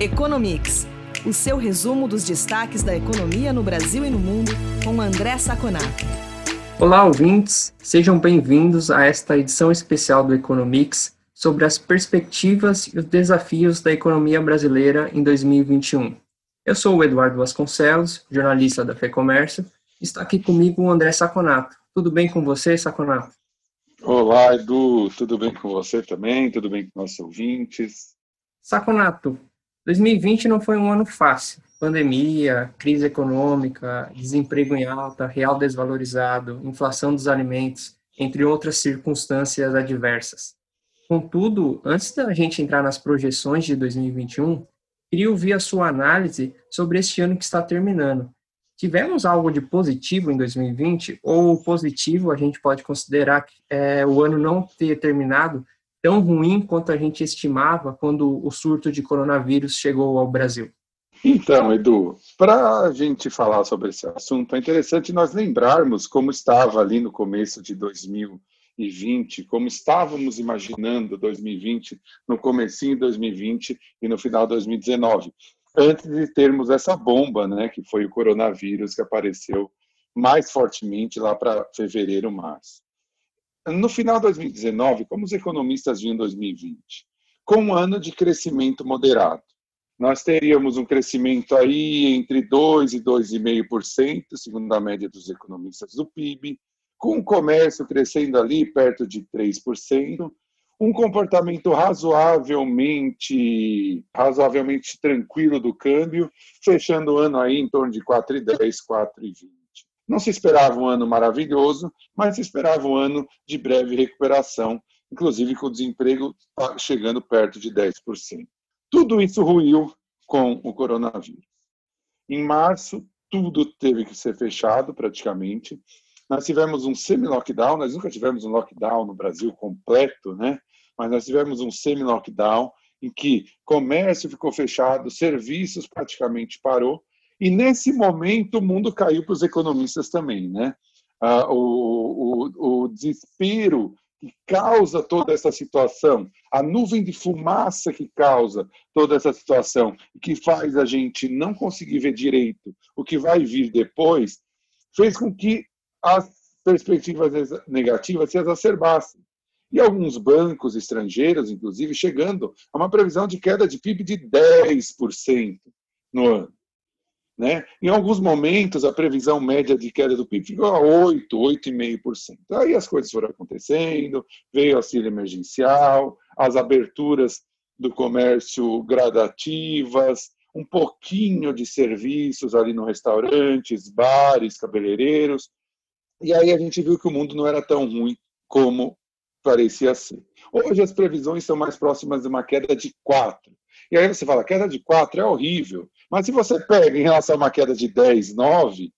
Economics, o seu resumo dos destaques da economia no Brasil e no mundo, com André Saconato. Olá, ouvintes, sejam bem-vindos a esta edição especial do Economics sobre as perspectivas e os desafios da economia brasileira em 2021. Eu sou o Eduardo Vasconcelos, jornalista da FEComércio, e está aqui comigo o André Saconato. Tudo bem com você, Saconato? Olá, Edu, tudo bem com você também? Tudo bem com nossos ouvintes? Saconato, 2020 não foi um ano fácil. Pandemia, crise econômica, desemprego em alta, real desvalorizado, inflação dos alimentos, entre outras circunstâncias adversas. Contudo, antes da gente entrar nas projeções de 2021, queria ouvir a sua análise sobre este ano que está terminando. Tivemos algo de positivo em 2020, ou positivo a gente pode considerar que é, o ano não ter terminado tão ruim quanto a gente estimava quando o surto de coronavírus chegou ao Brasil? Então, Edu, para a gente falar sobre esse assunto, é interessante nós lembrarmos como estava ali no começo de 2020, como estávamos imaginando 2020 no comecinho de 2020 e no final de 2019, antes de termos essa bomba, né, que foi o coronavírus que apareceu mais fortemente lá para fevereiro, março. No final de 2019, como os economistas viam 2020? Com um ano de crescimento moderado. Nós teríamos um crescimento aí entre 2% e 2,5%, segundo a média dos economistas do PIB, com o comércio crescendo ali perto de 3%, um comportamento razoavelmente, razoavelmente tranquilo do câmbio, fechando o ano aí em torno de 4,10, 4,20. Não se esperava um ano maravilhoso, mas se esperava um ano de breve recuperação, inclusive com o desemprego tá chegando perto de 10%. Tudo isso ruiu com o coronavírus. Em março, tudo teve que ser fechado praticamente. Nós tivemos um semi-lockdown, nós nunca tivemos um lockdown no Brasil completo, né? Mas nós tivemos um semi-lockdown em que comércio ficou fechado, serviços praticamente parou e nesse momento o mundo caiu para os economistas também, né? Ah, o, o, o desespero que causa toda essa situação, a nuvem de fumaça que causa toda essa situação, que faz a gente não conseguir ver direito o que vai vir depois, fez com que as perspectivas negativas se exacerbassem. E alguns bancos estrangeiros, inclusive, chegando a uma previsão de queda de PIB de 10% no ano. Né? Em alguns momentos, a previsão média de queda do PIB ficou a 8, 8,5%. Aí as coisas foram acontecendo, veio auxílio emergencial, as aberturas do comércio gradativas, um pouquinho de serviços ali no restaurantes, bares, cabeleireiros. E aí a gente viu que o mundo não era tão ruim como parecia ser. Hoje as previsões são mais próximas de uma queda de 4. E aí você fala, queda de 4 é horrível. Mas se você pega em relação a uma queda de 10, 9,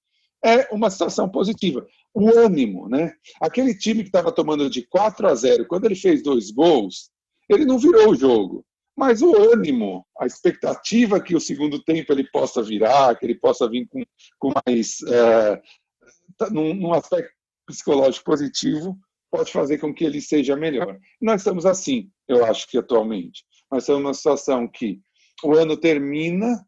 é uma situação positiva. O ânimo, né? Aquele time que estava tomando de 4 a 0, quando ele fez dois gols, ele não virou o jogo. Mas o ânimo, a expectativa que o segundo tempo ele possa virar, que ele possa vir com, com mais. É, num, num aspecto psicológico positivo, pode fazer com que ele seja melhor. Nós estamos assim, eu acho que atualmente. Nós estamos numa situação que o ano termina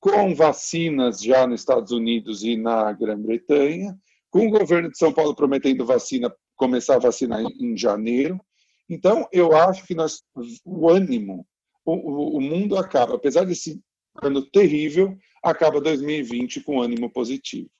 com vacinas já nos Estados Unidos e na Grã-Bretanha, com o governo de São Paulo prometendo vacina, começar a vacinar em, janeiro. Então, eu acho que nós, o ânimo, o, o mundo acaba, apesar desse ano terrível, acaba 2020 com ânimo positivo.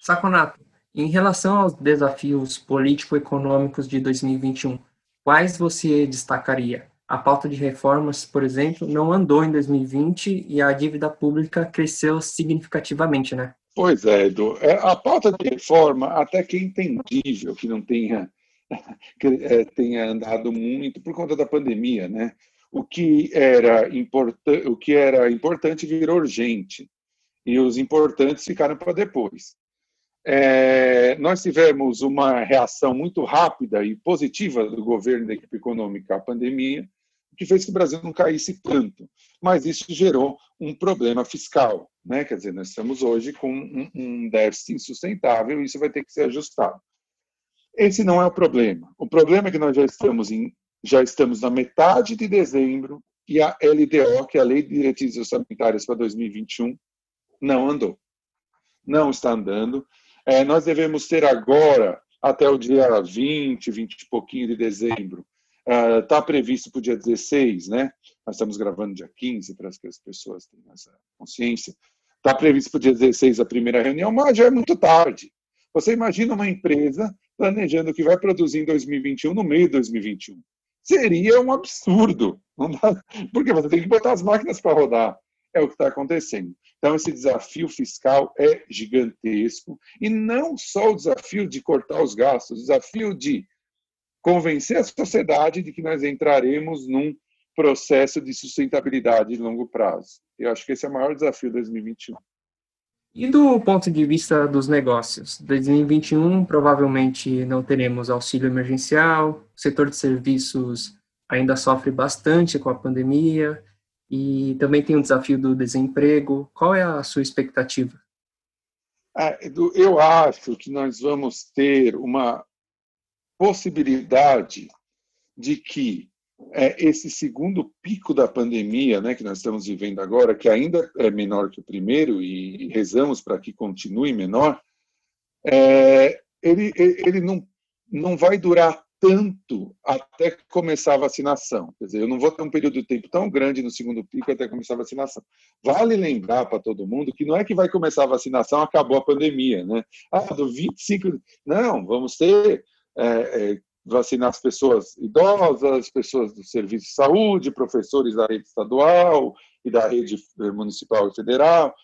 Saconato, em relação aos desafios político-econômicos de 2021, quais você destacaria? A pauta de reformas, por exemplo, não andou em 2020 e a dívida pública cresceu significativamente, né? Pois é, Edu. É, a pauta de reforma até que é entendível que não tenha, que, é, tenha andado muito por conta da pandemia, né? O que era, o que era importante virou urgente e os importantes ficaram para depois. É, nós tivemos uma reação muito rápida e positiva do governo da equipe econômica à pandemia, que fez que o Brasil não caísse tanto. Mas isso gerou um problema fiscal. Né? Quer dizer, nós estamos hoje com um, um déficit insustentável e isso vai ter que ser ajustado. Esse não é o problema. O problema é que nós já estamos, em, já estamos na metade de dezembro e a LDO, que é a Lei de Diretrizes Orçamentárias para 2021, não andou. Não está andando. É, nós devemos ter agora, até o dia 20, 20 e pouquinho de dezembro, está uh, previsto para o dia 16, né? Nós estamos gravando dia 15 para que as pessoas tenham essa consciência. Está previsto para o dia 16 a primeira reunião, mas já é muito tarde. Você imagina uma empresa planejando que vai produzir em 2021 no meio de 2021. Seria um absurdo, porque você tem que botar as máquinas para rodar. É o que está acontecendo. Então, esse desafio fiscal é gigantesco. E não só o desafio de cortar os gastos, o desafio de convencer a sociedade de que nós entraremos num processo de sustentabilidade de longo prazo. Eu acho que esse é o maior desafio de 2021. E do ponto de vista dos negócios? 2021 provavelmente não teremos auxílio emergencial, o setor de serviços ainda sofre bastante com a pandemia e também tem o desafio do desemprego. Qual é a sua expectativa? É, eu acho que nós vamos ter uma possibilidade de que é, esse segundo pico da pandemia, né, que nós estamos vivendo agora, que ainda é menor que o primeiro e rezamos para que continue menor, é, ele, ele não, não vai durar tanto até começar a vacinação. Quer dizer, eu não vou ter um período de tempo tão grande no segundo pico até começar a vacinação. Vale lembrar para todo mundo que não é que vai começar a vacinação, acabou a pandemia, né? Ah, do 25. Não, vamos ter é, é, vacinar as pessoas idosas, pessoas do serviço de saúde, professores da rede estadual e da rede municipal e federal.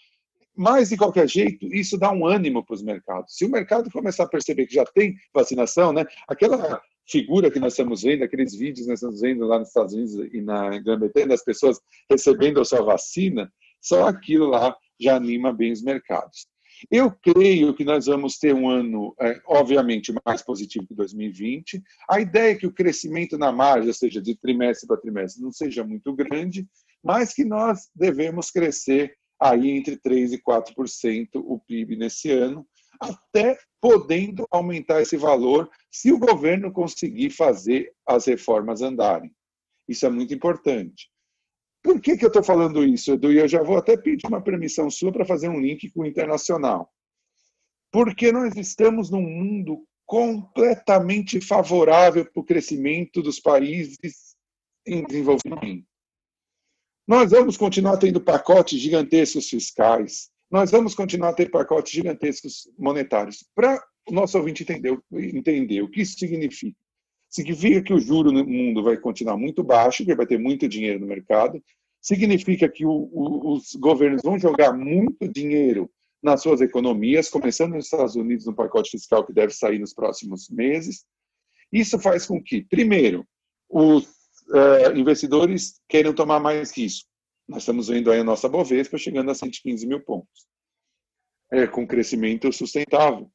Mas, de qualquer jeito, isso dá um ânimo para os mercados. Se o mercado começar a perceber que já tem vacinação, né, aquela figura que nós estamos vendo, aqueles vídeos que nós estamos vendo lá nos Estados Unidos e na Grã-Bretanha, das pessoas recebendo a sua vacina, só aquilo lá já anima bem os mercados. Eu creio que nós vamos ter um ano, é, obviamente, mais positivo que 2020. A ideia é que o crescimento na margem, ou seja, de trimestre para trimestre, não seja muito grande, mas que nós devemos crescer aí entre 3% e 4% o PIB nesse ano, até podendo aumentar esse valor se o governo conseguir fazer as reformas andarem. Isso é muito importante. Por que, que eu estou falando isso, Edu? E eu já vou até pedir uma permissão sua para fazer um link com o internacional. Porque nós estamos num mundo completamente favorável para o crescimento dos países em desenvolvimento. Nós vamos continuar tendo pacotes gigantescos fiscais, nós vamos continuar ter pacotes gigantescos monetários. Para o nosso ouvinte entender, entender o que isso significa. Significa que o juro no mundo vai continuar muito baixo, que vai ter muito dinheiro no mercado. Significa que o, o, os governos vão jogar muito dinheiro nas suas economias, começando nos Estados Unidos no pacote fiscal que deve sair nos próximos meses. Isso faz com que, primeiro, os uh, investidores queiram tomar mais risco. Nós estamos vendo aí a nossa Bovespa chegando a 115 mil pontos, é, com crescimento sustentável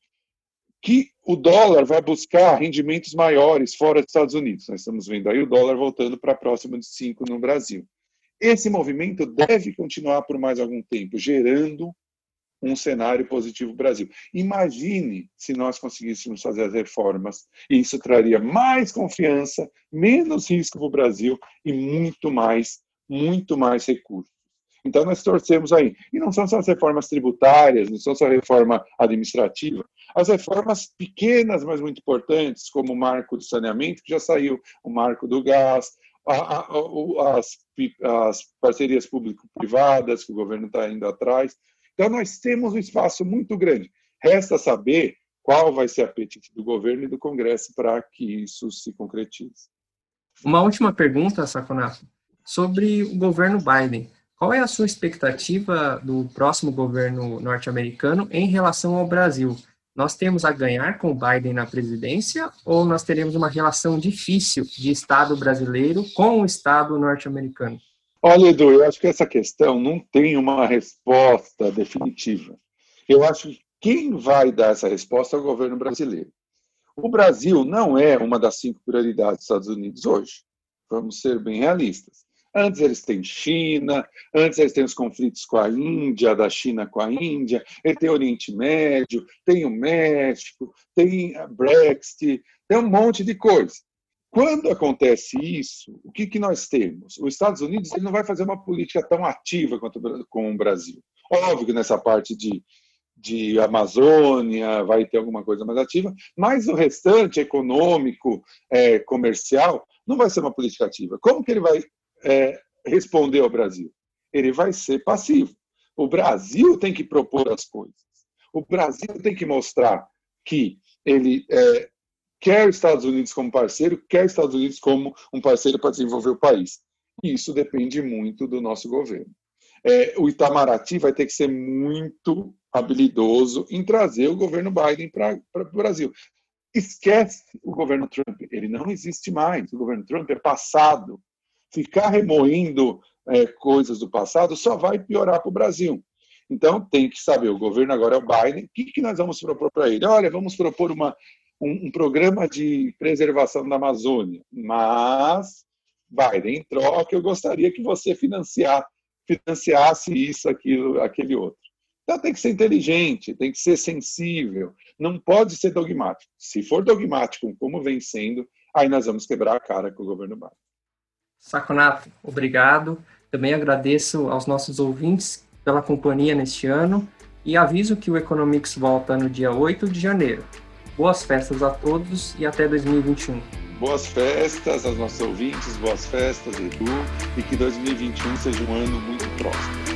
que o dólar vai buscar rendimentos maiores fora dos Estados Unidos. Nós estamos vendo aí o dólar voltando para próximo de 5 no Brasil. Esse movimento deve continuar por mais algum tempo, gerando um cenário positivo para o Brasil. Imagine se nós conseguíssemos fazer as reformas, isso traria mais confiança, menos risco para o Brasil e muito mais, muito mais recursos. Então, nós torcemos aí. E não são só as reformas tributárias, não são só a reforma administrativa, as reformas pequenas, mas muito importantes, como o marco do saneamento, que já saiu, o marco do gás, as, as parcerias público-privadas, que o governo está indo atrás. Então, nós temos um espaço muito grande. Resta saber qual vai ser a apetite do governo e do Congresso para que isso se concretize. Uma última pergunta, Saconato, sobre o governo Biden. Qual é a sua expectativa do próximo governo norte-americano em relação ao Brasil? Nós temos a ganhar com o Biden na presidência ou nós teremos uma relação difícil de Estado brasileiro com o Estado norte-americano? Olha, Edu, eu acho que essa questão não tem uma resposta definitiva. Eu acho que quem vai dar essa resposta é o governo brasileiro. O Brasil não é uma das cinco prioridades dos Estados Unidos hoje. Vamos ser bem realistas. Antes eles têm China, antes eles têm os conflitos com a Índia, da China com a Índia, ele tem Oriente Médio, tem o México, tem a Brexit, tem um monte de coisa. Quando acontece isso, o que, que nós temos? Os Estados Unidos ele não vai fazer uma política tão ativa quanto com o Brasil. Óbvio que nessa parte de, de Amazônia vai ter alguma coisa mais ativa, mas o restante econômico, é, comercial, não vai ser uma política ativa. Como que ele vai é, responder ao Brasil? Ele vai ser passivo. O Brasil tem que propor as coisas. O Brasil tem que mostrar que ele é, quer os Estados Unidos como parceiro, quer os Estados Unidos como um parceiro para desenvolver o país. E isso depende muito do nosso governo. É, o Itamaraty vai ter que ser muito habilidoso em trazer o governo Biden para o Brasil. Esquece o governo Trump, ele não existe mais. O governo Trump é passado. Ficar remoendo é, coisas do passado só vai piorar para o Brasil. Então, tem que saber, o governo agora é o Biden, o que, que nós vamos propor para ele? Olha, vamos propor uma, um, um, programa de preservação da Amazônia, mas, Biden, em troca, eu gostaria que você financiar, financiasse isso, aquilo, aquele outro. Então, tem que ser inteligente, tem que ser sensível, não pode ser dogmático. Se for dogmático, como vem sendo, aí nós vamos quebrar a cara com o governo Biden. Saconato, obrigado. Também agradeço aos nossos ouvintes pela companhia neste ano e aviso que o Economics volta no dia 8 de janeiro. Boas festas a todos e até 2021. Boas festas aos nossos ouvintes, boas festas, Edu, e que 2021 seja um ano muito próximo.